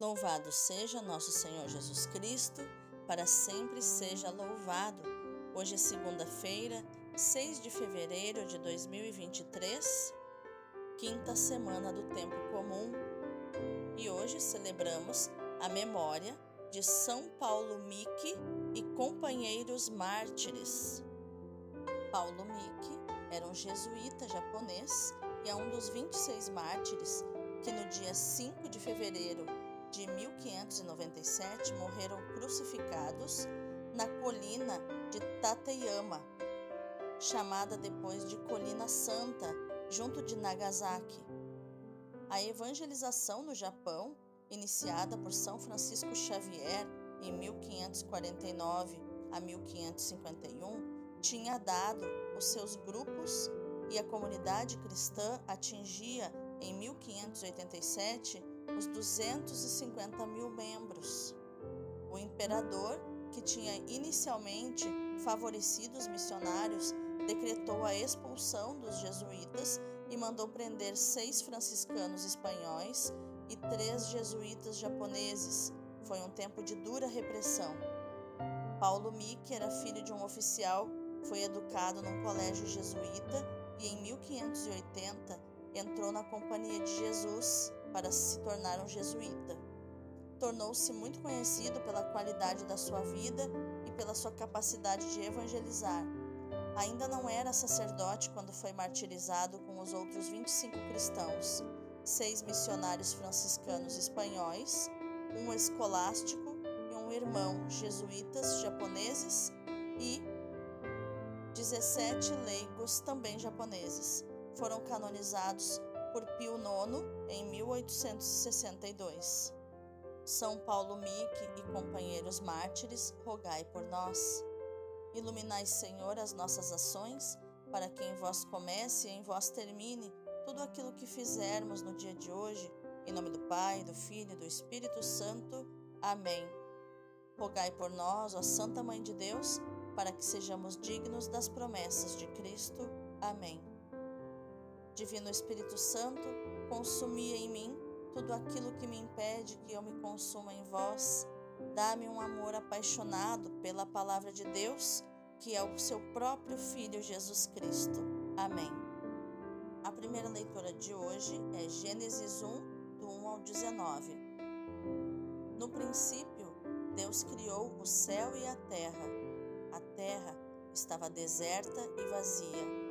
Louvado seja nosso Senhor Jesus Cristo, para sempre seja louvado. Hoje é segunda-feira, 6 de fevereiro de 2023, quinta semana do tempo comum. E hoje celebramos a memória de São Paulo Mique e companheiros mártires. Paulo Mique era um jesuíta japonês e é um dos 26 mártires que no dia 5 de fevereiro de 1597 morreram crucificados na colina de Tateyama, chamada depois de Colina Santa, junto de Nagasaki. A evangelização no Japão, iniciada por São Francisco Xavier em 1549 a 1551, tinha dado os seus grupos e a comunidade cristã atingia em 1587 os 250 mil membros. O imperador, que tinha inicialmente favorecido os missionários, decretou a expulsão dos jesuítas e mandou prender seis franciscanos espanhóis e três jesuítas japoneses. Foi um tempo de dura repressão. Paulo Mick era filho de um oficial, foi educado num colégio jesuíta e em 1580 entrou na Companhia de Jesus para se tornar um jesuíta. Tornou-se muito conhecido pela qualidade da sua vida e pela sua capacidade de evangelizar. Ainda não era sacerdote quando foi martirizado com os outros 25 cristãos, seis missionários franciscanos espanhóis, um escolástico e um irmão jesuítas japoneses e 17 leigos também japoneses. Foram canonizados por Pio IX em 1862. São Paulo Mique e companheiros mártires, rogai por nós. Iluminai, Senhor, as nossas ações, para que em vós comece e em vós termine tudo aquilo que fizermos no dia de hoje. Em nome do Pai, do Filho e do Espírito Santo. Amém. Rogai por nós, ó Santa Mãe de Deus, para que sejamos dignos das promessas de Cristo. Amém. Divino Espírito Santo, consumia em mim tudo aquilo que me impede que eu me consuma em vós. Dá-me um amor apaixonado pela palavra de Deus, que é o seu próprio Filho Jesus Cristo. Amém. A primeira leitura de hoje é Gênesis 1, do 1 ao 19. No princípio, Deus criou o céu e a terra. A terra estava deserta e vazia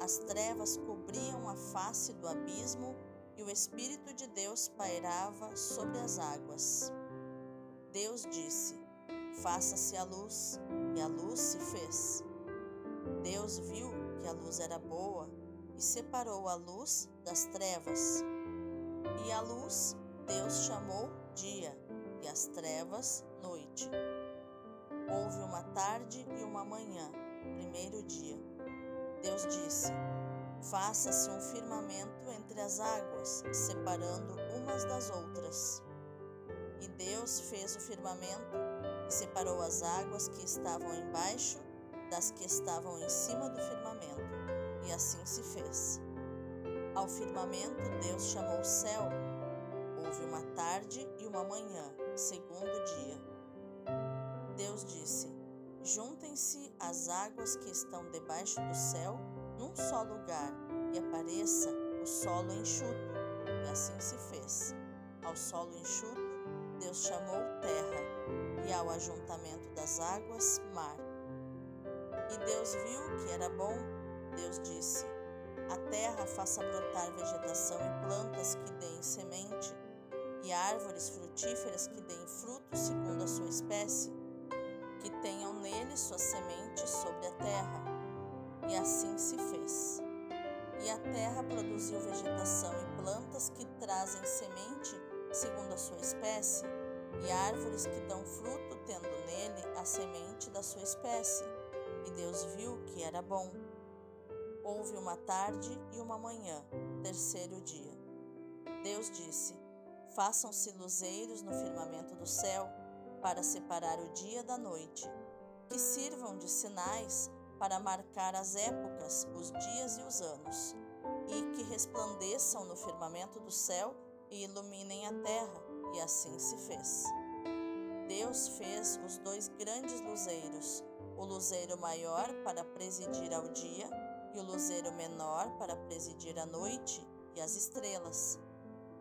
as trevas cobriam a face do abismo e o Espírito de Deus pairava sobre as águas. Deus disse: Faça-se a luz, e a luz se fez. Deus viu que a luz era boa e separou a luz das trevas. E a luz Deus chamou dia, e as trevas noite. Houve uma tarde e uma manhã, primeiro dia. Deus disse: Faça-se um firmamento entre as águas, separando umas das outras. E Deus fez o firmamento e separou as águas que estavam embaixo das que estavam em cima do firmamento. E assim se fez. Ao firmamento Deus chamou céu. Houve uma tarde e uma manhã, segundo dia. Deus disse: Juntem-se as águas que estão debaixo do céu num só lugar e apareça o solo enxuto. E assim se fez. Ao solo enxuto, Deus chamou terra, e ao ajuntamento das águas, mar. E Deus viu que era bom. Deus disse: A terra faça brotar vegetação e plantas que deem semente, e árvores frutíferas que deem fruto segundo a sua espécie que tenham nele sua semente sobre a terra. E assim se fez. E a terra produziu vegetação e plantas que trazem semente segundo a sua espécie, e árvores que dão fruto, tendo nele a semente da sua espécie. E Deus viu que era bom. Houve uma tarde e uma manhã, terceiro dia. Deus disse: Façam-se luzeiros no firmamento do céu para separar o dia da noite, que sirvam de sinais para marcar as épocas, os dias e os anos, e que resplandeçam no firmamento do céu e iluminem a terra, E assim se fez. Deus fez os dois grandes luzeiros, o luzeiro maior para presidir ao dia e o luzeiro menor para presidir a noite e as estrelas.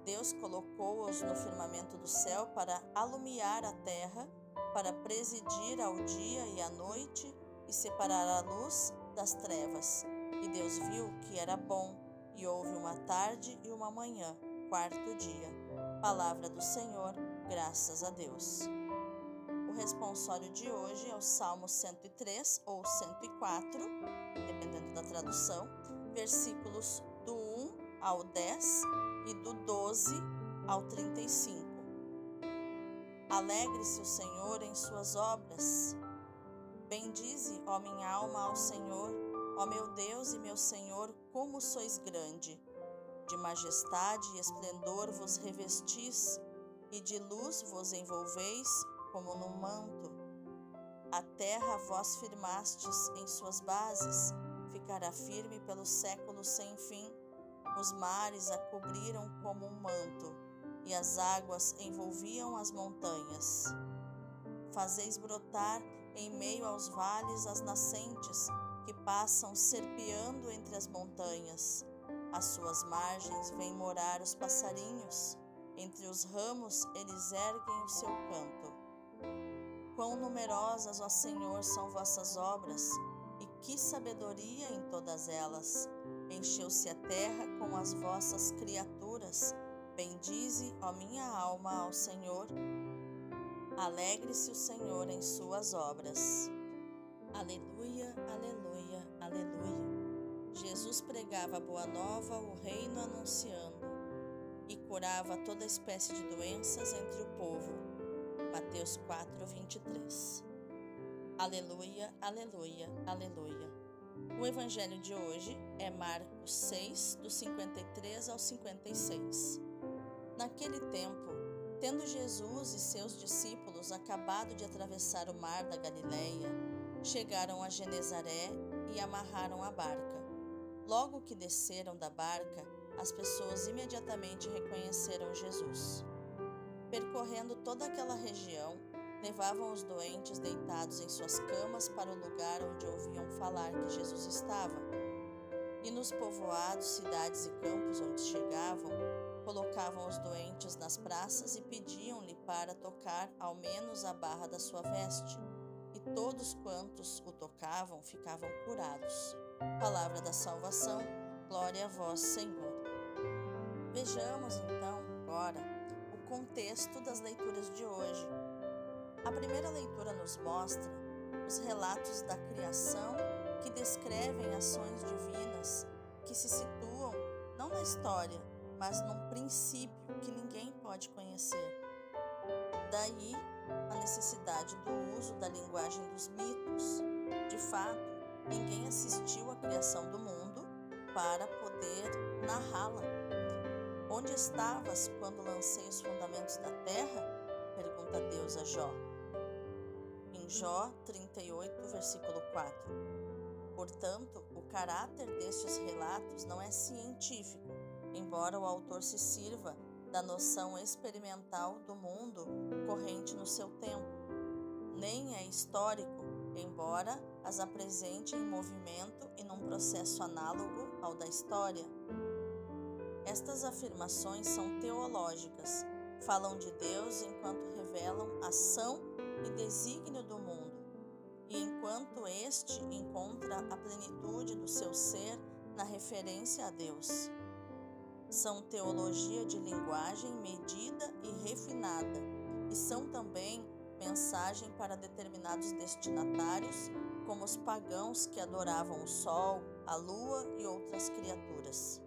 Deus colocou-os no firmamento do céu para alumiar a terra, para presidir ao dia e à noite e separar a luz das trevas. E Deus viu que era bom, e houve uma tarde e uma manhã, quarto dia. Palavra do Senhor, graças a Deus. O responsório de hoje é o Salmo 103 ou 104, dependendo da tradução, versículos do 1 ao 10 e do 12 ao 35. Alegre-se o Senhor em suas obras. Bendize, ó minha alma, ao Senhor, ó meu Deus e meu Senhor, como sois grande. De majestade e esplendor vos revestis, e de luz vos envolveis como num manto. A terra vós firmastes em suas bases, ficará firme pelos séculos sem fim. Os mares a cobriram como um manto, e as águas envolviam as montanhas. Fazeis brotar em meio aos vales as nascentes, que passam serpeando entre as montanhas. Às suas margens vêm morar os passarinhos, entre os ramos eles erguem o seu canto. Quão numerosas, ó Senhor, são vossas obras, e que sabedoria em todas elas! Encheu-se a terra com as vossas criaturas. Bendize, ó minha alma, ao Senhor. Alegre-se o Senhor em suas obras. Aleluia, aleluia, aleluia. Jesus pregava a boa nova, o reino anunciando, e curava toda espécie de doenças entre o povo. Mateus 4, 23. Aleluia, aleluia, aleluia. O evangelho de hoje é Marcos 6, do 53 ao 56. Naquele tempo, tendo Jesus e seus discípulos acabado de atravessar o mar da Galileia, chegaram a Genezaré e amarraram a barca. Logo que desceram da barca, as pessoas imediatamente reconheceram Jesus. Percorrendo toda aquela região, levavam os doentes deitados em suas camas para o lugar onde ouviam falar que Jesus estava. E nos povoados, cidades e campos onde chegavam, colocavam os doentes nas praças e pediam-lhe para tocar ao menos a barra da sua veste. E todos quantos o tocavam ficavam curados. Palavra da salvação, glória a vós, Senhor. Vejamos então agora o contexto das leituras de hoje a primeira leitura nos mostra os relatos da criação que descrevem ações divinas que se situam não na história, mas num princípio que ninguém pode conhecer. Daí a necessidade do uso da linguagem dos mitos. De fato, ninguém assistiu à criação do mundo para poder narrá-la. Onde estavas quando lancei os fundamentos da terra? Pergunta Deus a Jó. Jó 38, versículo 4. Portanto, o caráter destes relatos não é científico, embora o autor se sirva da noção experimental do mundo corrente no seu tempo. Nem é histórico, embora as apresente em movimento e num processo análogo ao da história. Estas afirmações são teológicas, falam de Deus enquanto revelam ação e desígnio do mundo, e enquanto este encontra a plenitude do seu ser na referência a Deus. São teologia de linguagem medida e refinada, e são também mensagem para determinados destinatários, como os pagãos que adoravam o sol, a lua e outras criaturas.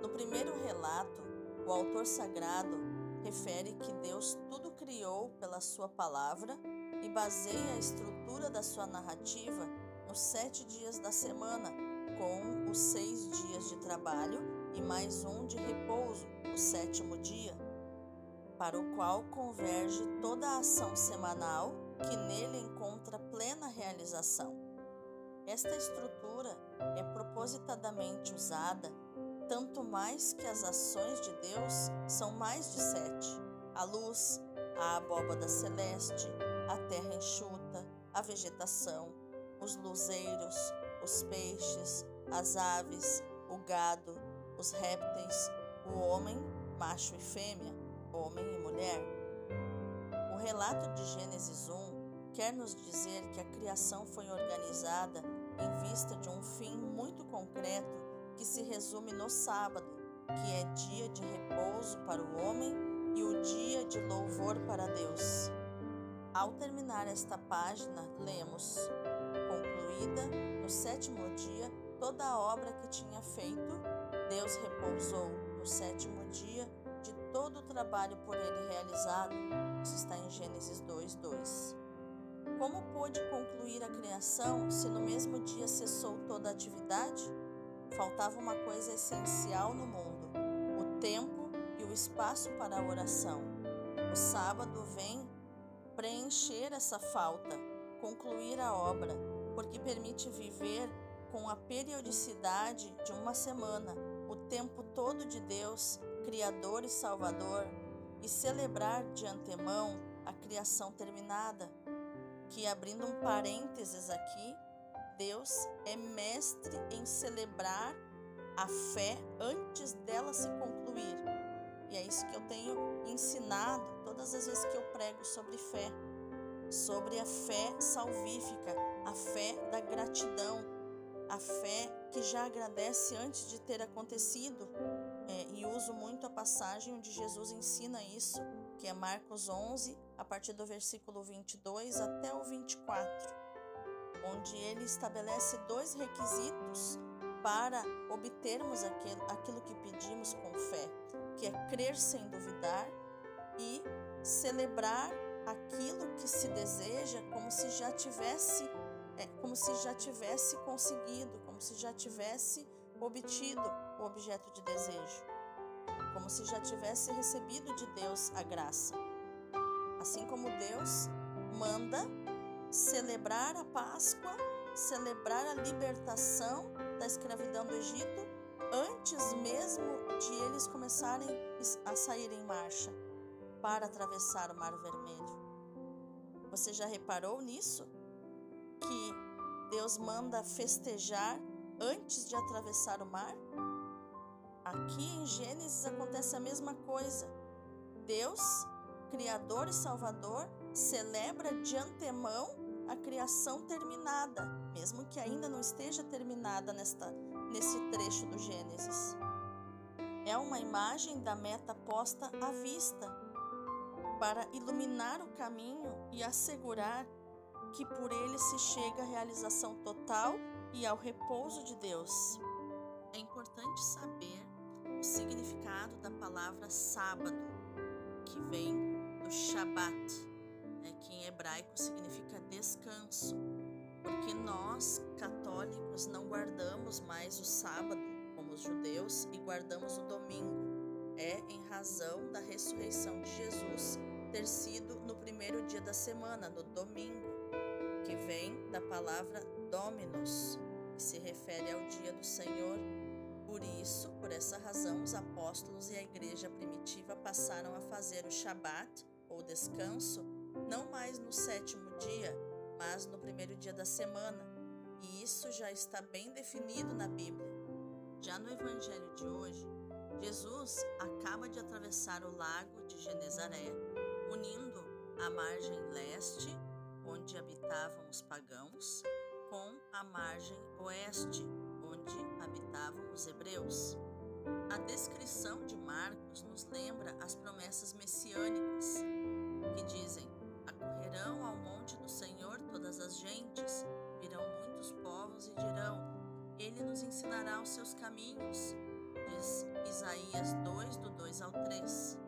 No primeiro relato, o autor sagrado refere que Deus tudo criou pela sua palavra e baseia a estrutura da sua narrativa nos sete dias da semana, com os seis dias de trabalho e mais um de repouso, o sétimo dia, para o qual converge toda a ação semanal que nele encontra plena realização. Esta estrutura é propositadamente usada tanto mais que as ações de Deus são mais de sete. a luz, a abóbada celeste, a terra enxuta, a vegetação, os luzeiros, os peixes, as aves, o gado, os répteis, o homem, macho e fêmea, homem e mulher. O relato de Gênesis 1 quer nos dizer que a criação foi organizada em vista de um fim muito concreto que se resume no sábado, que é dia de repouso para o homem e o dia de louvor para Deus. Ao terminar esta página, lemos: Concluída no sétimo dia toda a obra que tinha feito, Deus repousou no sétimo dia de todo o trabalho por ele realizado. Isso está em Gênesis 2, 2. Como pôde concluir a criação se no mesmo dia cessou toda a atividade? Faltava uma coisa essencial no mundo: o tempo e o espaço para a oração. O sábado vem preencher essa falta, concluir a obra, porque permite viver com a periodicidade de uma semana, o tempo todo de Deus, Criador e Salvador, e celebrar de antemão a criação terminada. Que abrindo um parênteses aqui, Deus é mestre em celebrar a fé antes dela se concluir. E é isso que eu tenho ensinado todas as vezes que eu prego sobre fé, sobre a fé salvífica, a fé da gratidão, a fé que já agradece antes de ter acontecido. É, e uso muito a passagem onde Jesus ensina isso, que é Marcos 11, a partir do versículo 22 até o 24 onde ele estabelece dois requisitos para obtermos aquilo, aquilo que pedimos com fé, que é crer sem duvidar e celebrar aquilo que se deseja como se já tivesse é, como se já tivesse conseguido, como se já tivesse obtido o objeto de desejo, como se já tivesse recebido de Deus a graça. Assim como Deus manda celebrar a Páscoa, celebrar a libertação da escravidão do Egito antes mesmo de eles começarem a sair em marcha para atravessar o Mar Vermelho. Você já reparou nisso? Que Deus manda festejar antes de atravessar o mar? Aqui em Gênesis acontece a mesma coisa. Deus, Criador e Salvador, celebra de antemão a criação terminada, mesmo que ainda não esteja terminada nesta, nesse trecho do Gênesis. É uma imagem da meta posta à vista, para iluminar o caminho e assegurar que por ele se chega à realização total e ao repouso de Deus. É importante saber o significado da palavra sábado, que vem do Shabat, né, que em hebraico significa descanso, porque nós, católicos, não guardamos mais o sábado como os judeus e guardamos o domingo. É em razão da ressurreição de Jesus ter sido no primeiro dia da semana, no domingo, que vem da palavra Dominus, que se refere ao dia do Senhor. Por isso, por essa razão, os apóstolos e a igreja primitiva passaram a fazer o Shabat, ou descanso, não mais no sétimo dia, mas no primeiro dia da semana, e isso já está bem definido na Bíblia. Já no Evangelho de hoje, Jesus acaba de atravessar o lago de Genezaré, unindo a margem leste, onde habitavam os pagãos, com a margem oeste, onde habitavam os hebreus. A descrição de Marcos nos lembra as promessas messiânicas, que dizem: Acorrerão ao monte do Senhor todas as gentes, virão muitos povos e dirão: Ele nos ensinará os seus caminhos. Diz Isaías 2, do 2 ao 3.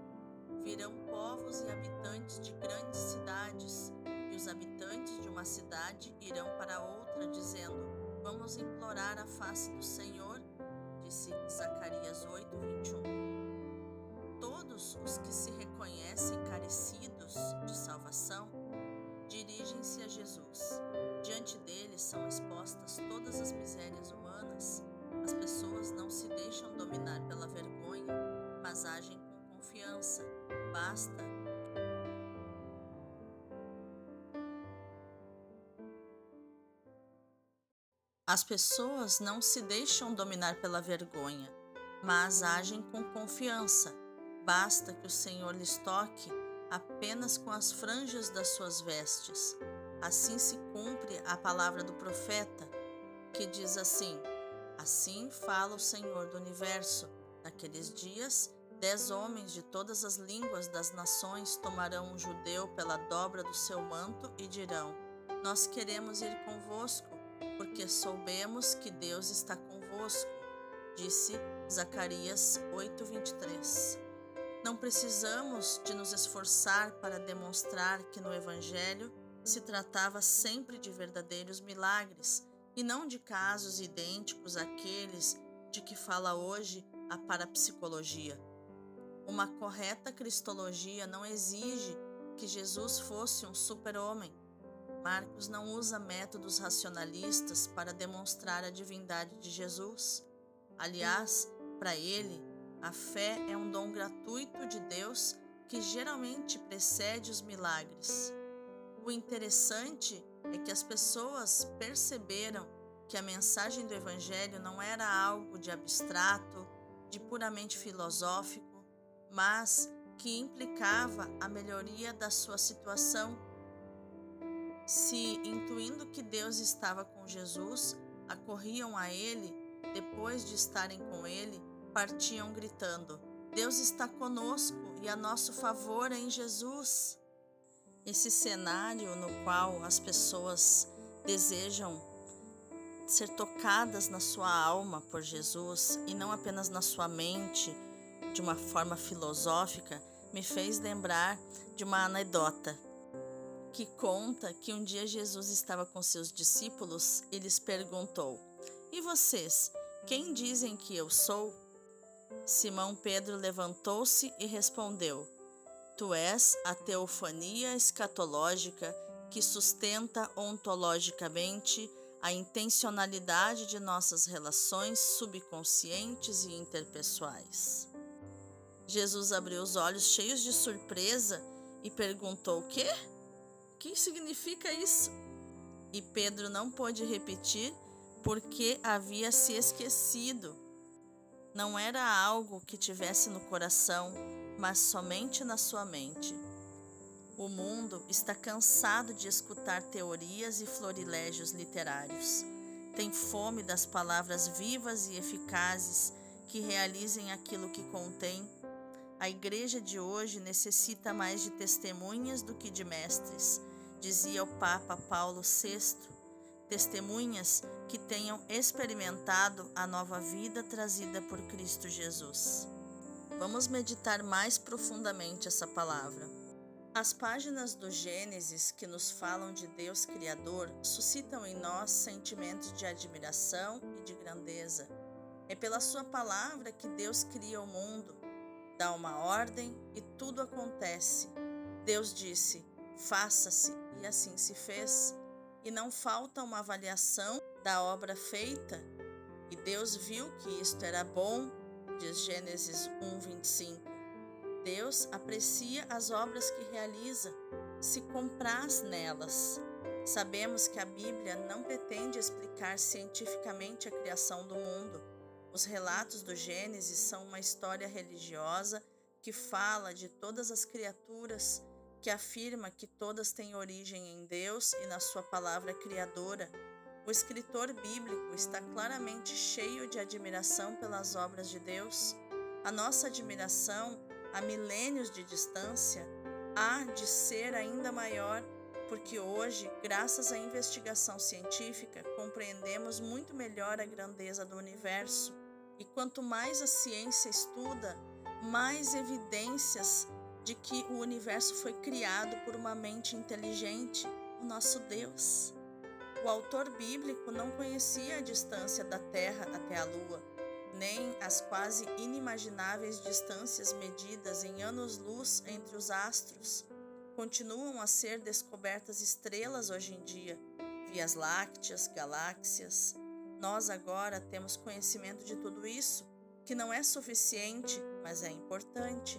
Virão povos e habitantes de grandes cidades, e os habitantes de uma cidade irão para outra, dizendo: Vamos implorar a face do Senhor, disse Zacarias 8, 21. Todos os que se reconhecem carecidos de salvação, dirigem-se a Jesus. Diante dele são expostas todas as misérias humanas. As pessoas não se deixam dominar pela vergonha, mas agem com confiança. Basta As pessoas não se deixam dominar pela vergonha, mas agem com confiança. Basta que o Senhor lhes toque apenas com as franjas das suas vestes. Assim se cumpre a palavra do profeta, que diz assim: Assim fala o Senhor do universo. Naqueles dias, dez homens de todas as línguas das nações tomarão um judeu pela dobra do seu manto e dirão: Nós queremos ir convosco porque soubemos que Deus está convosco, disse Zacarias 8:23. Não precisamos de nos esforçar para demonstrar que no evangelho se tratava sempre de verdadeiros milagres e não de casos idênticos àqueles de que fala hoje a parapsicologia. Uma correta cristologia não exige que Jesus fosse um super-homem Marcos não usa métodos racionalistas para demonstrar a divindade de Jesus. Aliás, para ele, a fé é um dom gratuito de Deus que geralmente precede os milagres. O interessante é que as pessoas perceberam que a mensagem do Evangelho não era algo de abstrato, de puramente filosófico, mas que implicava a melhoria da sua situação se, intuindo que Deus estava com Jesus, acorriam a ele, depois de estarem com ele, partiam gritando: Deus está conosco e a nosso favor em Jesus. Esse cenário no qual as pessoas desejam ser tocadas na sua alma por Jesus e não apenas na sua mente, de uma forma filosófica, me fez lembrar de uma anedota que conta que um dia Jesus estava com seus discípulos e lhes perguntou: E vocês, quem dizem que eu sou? Simão Pedro levantou-se e respondeu: Tu és a teofania escatológica que sustenta ontologicamente a intencionalidade de nossas relações subconscientes e interpessoais. Jesus abriu os olhos cheios de surpresa e perguntou: O quê? que significa isso? E Pedro não pôde repetir porque havia se esquecido. Não era algo que tivesse no coração, mas somente na sua mente. O mundo está cansado de escutar teorias e florilégios literários. Tem fome das palavras vivas e eficazes que realizem aquilo que contém. A igreja de hoje necessita mais de testemunhas do que de mestres dizia o Papa Paulo VI, testemunhas que tenham experimentado a nova vida trazida por Cristo Jesus. Vamos meditar mais profundamente essa palavra. As páginas do Gênesis que nos falam de Deus Criador suscitam em nós sentimentos de admiração e de grandeza. É pela Sua palavra que Deus cria o mundo, dá uma ordem e tudo acontece. Deus disse: faça-se, e assim se fez. E não falta uma avaliação da obra feita. E Deus viu que isto era bom, diz Gênesis 1, 25. Deus aprecia as obras que realiza, se compraz nelas. Sabemos que a Bíblia não pretende explicar cientificamente a criação do mundo. Os relatos do Gênesis são uma história religiosa que fala de todas as criaturas que afirma que todas têm origem em Deus e na sua palavra criadora, o escritor bíblico está claramente cheio de admiração pelas obras de Deus. A nossa admiração, a milênios de distância, há de ser ainda maior, porque hoje, graças à investigação científica, compreendemos muito melhor a grandeza do universo. E quanto mais a ciência estuda, mais evidências de que o universo foi criado por uma mente inteligente, o nosso Deus. O autor bíblico não conhecia a distância da Terra até a Lua, nem as quase inimagináveis distâncias medidas em anos-luz entre os astros. Continuam a ser descobertas estrelas hoje em dia, vias lácteas, galáxias. Nós agora temos conhecimento de tudo isso, que não é suficiente, mas é importante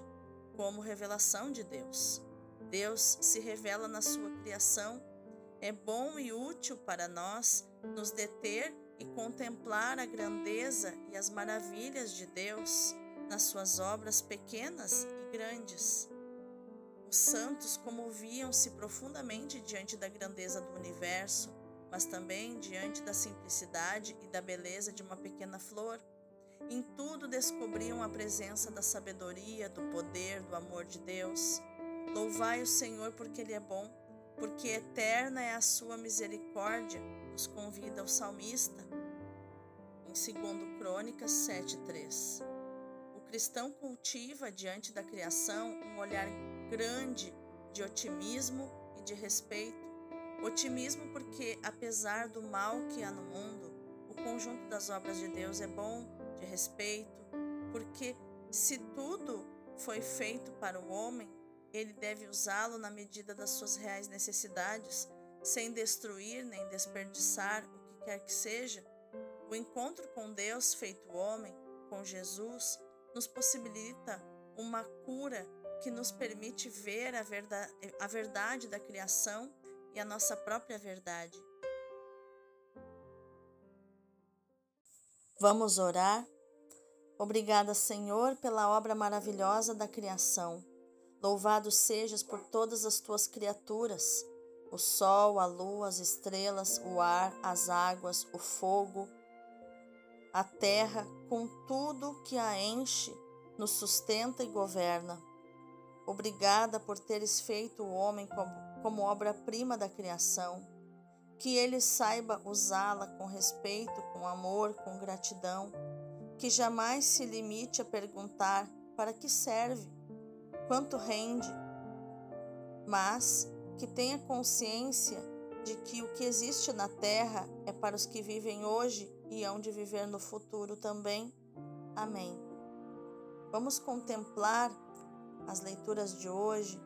como revelação de Deus. Deus se revela na sua criação. É bom e útil para nós nos deter e contemplar a grandeza e as maravilhas de Deus nas suas obras pequenas e grandes. Os santos comoviam-se profundamente diante da grandeza do universo, mas também diante da simplicidade e da beleza de uma pequena flor. Em tudo descobriam a presença da sabedoria, do poder, do amor de Deus. Louvai o Senhor porque Ele é bom, porque eterna é a sua misericórdia, nos convida o salmista. Em 2 Crônicas 7,3. O cristão cultiva diante da criação um olhar grande de otimismo e de respeito. Otimismo porque, apesar do mal que há no mundo, o conjunto das obras de Deus é bom, de respeito, porque se tudo foi feito para o homem, ele deve usá-lo na medida das suas reais necessidades, sem destruir nem desperdiçar o que quer que seja. O encontro com Deus feito homem, com Jesus, nos possibilita uma cura que nos permite ver a verdade, a verdade da criação e a nossa própria verdade. Vamos orar? Obrigada, Senhor, pela obra maravilhosa da criação. Louvado sejas por todas as tuas criaturas, o sol, a lua, as estrelas, o ar, as águas, o fogo, a terra, com tudo que a enche, nos sustenta e governa. Obrigada por teres feito o homem como, como obra-prima da criação. Que ele saiba usá-la com respeito, com amor, com gratidão. Que jamais se limite a perguntar para que serve quanto rende, mas que tenha consciência de que o que existe na terra é para os que vivem hoje e hão de viver no futuro também. Amém. Vamos contemplar as leituras de hoje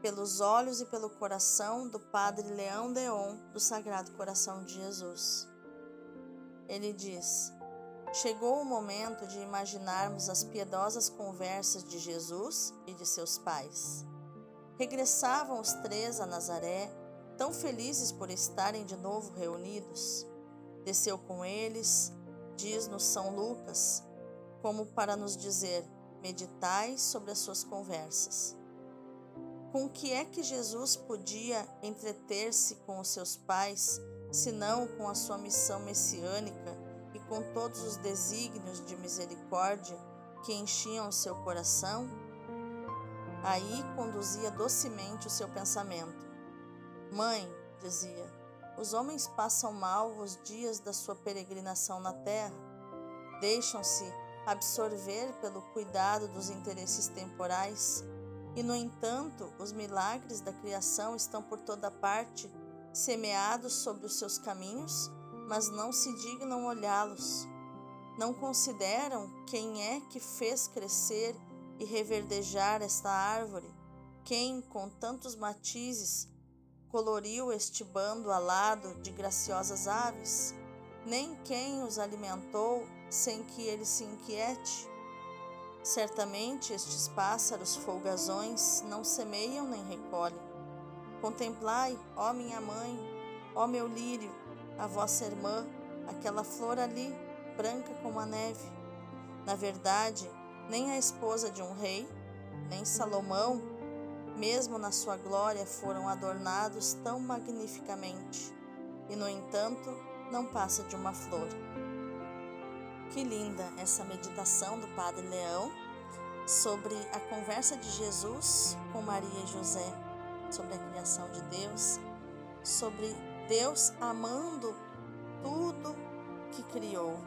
pelos olhos e pelo coração do Padre Leão Deon do Sagrado Coração de Jesus. Ele diz: Chegou o momento de imaginarmos as piedosas conversas de Jesus e de seus pais. Regressavam os três a Nazaré, tão felizes por estarem de novo reunidos. Desceu com eles, diz-nos São Lucas, como para nos dizer: meditai sobre as suas conversas. Com que é que Jesus podia entreter-se com os seus pais, senão com a sua missão messiânica? Com todos os desígnios de misericórdia que enchiam seu coração, aí conduzia docemente o seu pensamento. Mãe, dizia, os homens passam mal os dias da sua peregrinação na terra, deixam-se absorver pelo cuidado dos interesses temporais, e, no entanto, os milagres da criação estão por toda parte, semeados sobre os seus caminhos mas não se dignam olhá-los. Não consideram quem é que fez crescer e reverdejar esta árvore, quem, com tantos matizes, coloriu este bando alado de graciosas aves, nem quem os alimentou sem que ele se inquiete. Certamente estes pássaros folgazões não semeiam nem recolhem. Contemplai, ó minha mãe, ó meu lírio, a vossa irmã, aquela flor ali, branca como a neve. Na verdade, nem a esposa de um rei, nem Salomão, mesmo na sua glória, foram adornados tão magnificamente, e no entanto, não passa de uma flor. Que linda essa meditação do Padre Leão sobre a conversa de Jesus com Maria e José, sobre a criação de Deus, sobre Deus amando tudo que criou.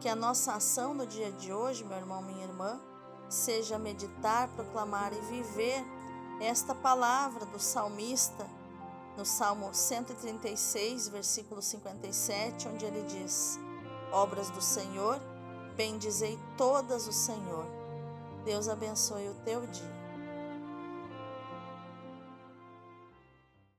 Que a nossa ação no dia de hoje, meu irmão, minha irmã, seja meditar, proclamar e viver esta palavra do salmista no Salmo 136, versículo 57, onde ele diz: Obras do Senhor, bendizei todas o Senhor. Deus abençoe o teu dia.